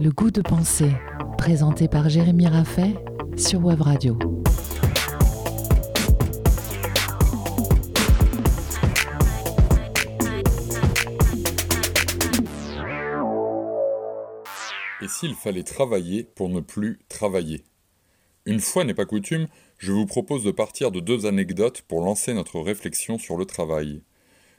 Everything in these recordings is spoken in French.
Le goût de penser, présenté par Jérémy Raffet sur Web Radio. Et s'il fallait travailler pour ne plus travailler? Une fois n'est pas coutume, je vous propose de partir de deux anecdotes pour lancer notre réflexion sur le travail.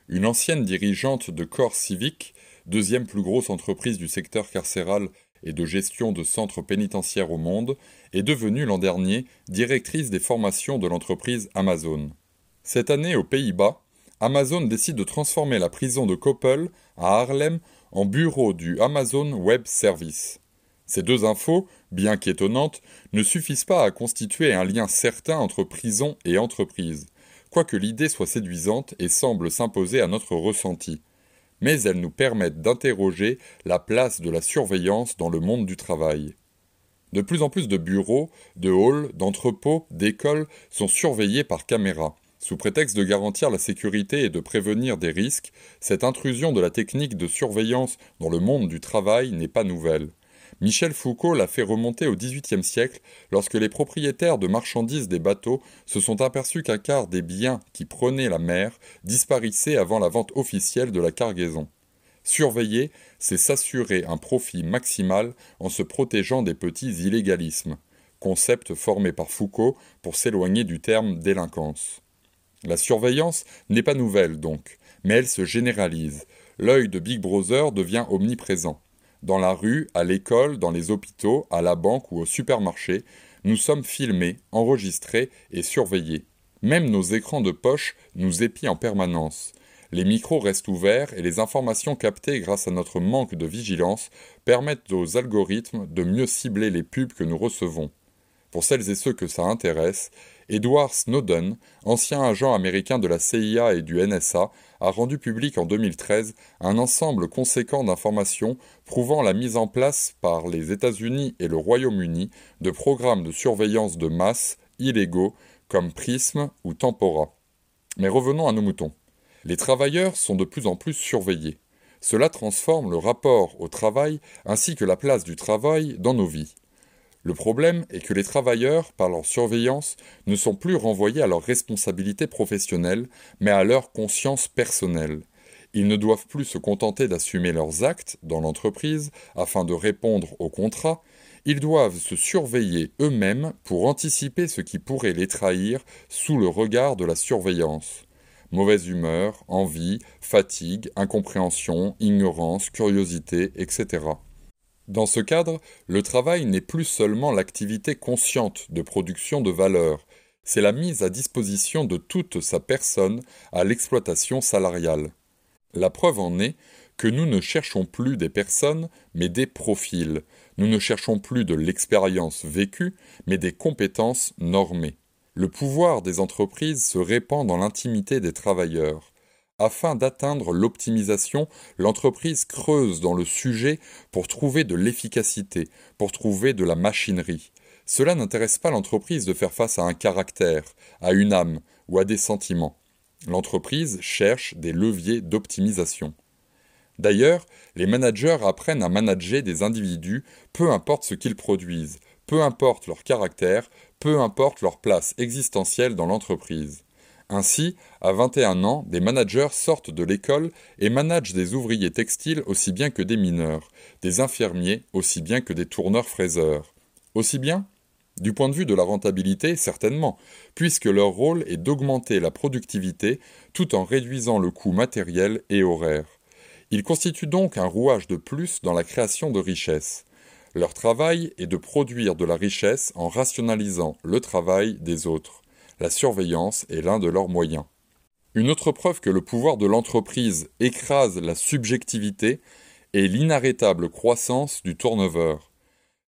Une ancienne dirigeante de corps civique, deuxième plus grosse entreprise du secteur carcéral et de gestion de centres pénitentiaires au monde, est devenue l'an dernier directrice des formations de l'entreprise Amazon. Cette année, aux Pays-Bas, Amazon décide de transformer la prison de Koppel à Harlem en bureau du Amazon Web Service. Ces deux infos, bien qu'étonnantes, ne suffisent pas à constituer un lien certain entre prison et entreprise, quoique l'idée soit séduisante et semble s'imposer à notre ressenti mais elles nous permettent d'interroger la place de la surveillance dans le monde du travail. De plus en plus de bureaux, de halls, d'entrepôts, d'écoles sont surveillés par caméra. Sous prétexte de garantir la sécurité et de prévenir des risques, cette intrusion de la technique de surveillance dans le monde du travail n'est pas nouvelle. Michel Foucault l'a fait remonter au XVIIIe siècle lorsque les propriétaires de marchandises des bateaux se sont aperçus qu'un quart des biens qui prenaient la mer disparaissaient avant la vente officielle de la cargaison. Surveiller, c'est s'assurer un profit maximal en se protégeant des petits illégalismes, concept formé par Foucault pour s'éloigner du terme délinquance. La surveillance n'est pas nouvelle donc, mais elle se généralise. L'œil de Big Brother devient omniprésent. Dans la rue, à l'école, dans les hôpitaux, à la banque ou au supermarché, nous sommes filmés, enregistrés et surveillés. Même nos écrans de poche nous épient en permanence. Les micros restent ouverts et les informations captées grâce à notre manque de vigilance permettent aux algorithmes de mieux cibler les pubs que nous recevons. Pour celles et ceux que ça intéresse, Edward Snowden, ancien agent américain de la CIA et du NSA, a rendu public en 2013 un ensemble conséquent d'informations prouvant la mise en place par les États-Unis et le Royaume-Uni de programmes de surveillance de masse illégaux comme Prism ou Tempora. Mais revenons à nos moutons. Les travailleurs sont de plus en plus surveillés. Cela transforme le rapport au travail ainsi que la place du travail dans nos vies. Le problème est que les travailleurs, par leur surveillance, ne sont plus renvoyés à leurs responsabilités professionnelles, mais à leur conscience personnelle. Ils ne doivent plus se contenter d'assumer leurs actes dans l'entreprise afin de répondre au contrat, ils doivent se surveiller eux-mêmes pour anticiper ce qui pourrait les trahir sous le regard de la surveillance. Mauvaise humeur, envie, fatigue, incompréhension, ignorance, curiosité, etc. Dans ce cadre, le travail n'est plus seulement l'activité consciente de production de valeur, c'est la mise à disposition de toute sa personne à l'exploitation salariale. La preuve en est que nous ne cherchons plus des personnes, mais des profils. Nous ne cherchons plus de l'expérience vécue, mais des compétences normées. Le pouvoir des entreprises se répand dans l'intimité des travailleurs. Afin d'atteindre l'optimisation, l'entreprise creuse dans le sujet pour trouver de l'efficacité, pour trouver de la machinerie. Cela n'intéresse pas l'entreprise de faire face à un caractère, à une âme ou à des sentiments. L'entreprise cherche des leviers d'optimisation. D'ailleurs, les managers apprennent à manager des individus, peu importe ce qu'ils produisent, peu importe leur caractère, peu importe leur place existentielle dans l'entreprise. Ainsi, à 21 ans, des managers sortent de l'école et managent des ouvriers textiles aussi bien que des mineurs, des infirmiers aussi bien que des tourneurs-fraiseurs. Aussi bien? Du point de vue de la rentabilité, certainement, puisque leur rôle est d'augmenter la productivité tout en réduisant le coût matériel et horaire. Ils constituent donc un rouage de plus dans la création de richesses. Leur travail est de produire de la richesse en rationalisant le travail des autres la surveillance est l'un de leurs moyens. Une autre preuve que le pouvoir de l'entreprise écrase la subjectivité est l'inarrêtable croissance du turnover.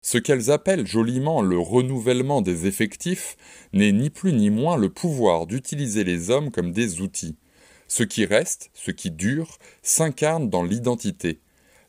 Ce qu'elles appellent joliment le renouvellement des effectifs n'est ni plus ni moins le pouvoir d'utiliser les hommes comme des outils. Ce qui reste, ce qui dure, s'incarne dans l'identité.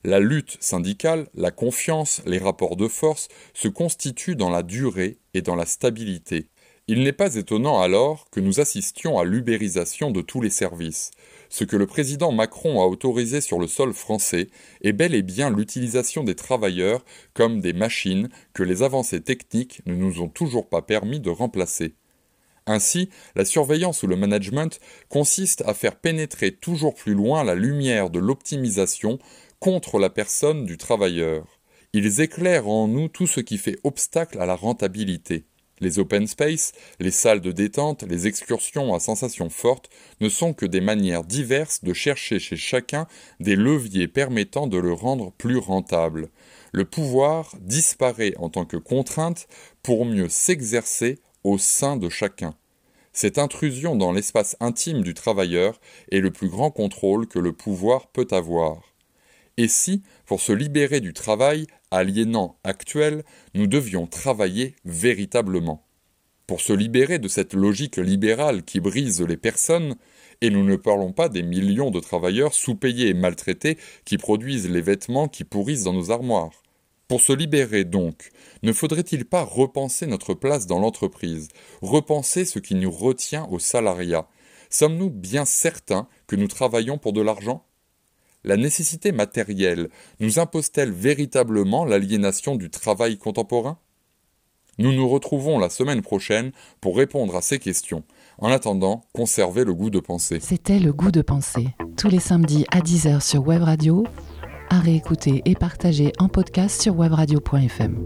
La lutte syndicale, la confiance, les rapports de force se constituent dans la durée et dans la stabilité. Il n'est pas étonnant alors que nous assistions à l'ubérisation de tous les services. ce que le président Macron a autorisé sur le sol français est bel et bien l'utilisation des travailleurs comme des machines que les avancées techniques ne nous ont toujours pas permis de remplacer. Ainsi, la surveillance ou le management consiste à faire pénétrer toujours plus loin la lumière de l'optimisation contre la personne du travailleur. Ils éclairent en nous tout ce qui fait obstacle à la rentabilité. Les open space, les salles de détente, les excursions à sensations fortes ne sont que des manières diverses de chercher chez chacun des leviers permettant de le rendre plus rentable. Le pouvoir disparaît en tant que contrainte pour mieux s'exercer au sein de chacun. Cette intrusion dans l'espace intime du travailleur est le plus grand contrôle que le pouvoir peut avoir. Et si, pour se libérer du travail aliénant actuel, nous devions travailler véritablement? Pour se libérer de cette logique libérale qui brise les personnes, et nous ne parlons pas des millions de travailleurs sous-payés et maltraités qui produisent les vêtements qui pourrissent dans nos armoires. Pour se libérer donc, ne faudrait-il pas repenser notre place dans l'entreprise, repenser ce qui nous retient au salariat? Sommes-nous bien certains que nous travaillons pour de l'argent? La nécessité matérielle nous impose-t-elle véritablement l'aliénation du travail contemporain? Nous nous retrouvons la semaine prochaine pour répondre à ces questions. En attendant, conservez le goût de penser. C'était le goût de penser, tous les samedis à 10h sur Web Radio à réécouter et partager en podcast sur webradio.fm.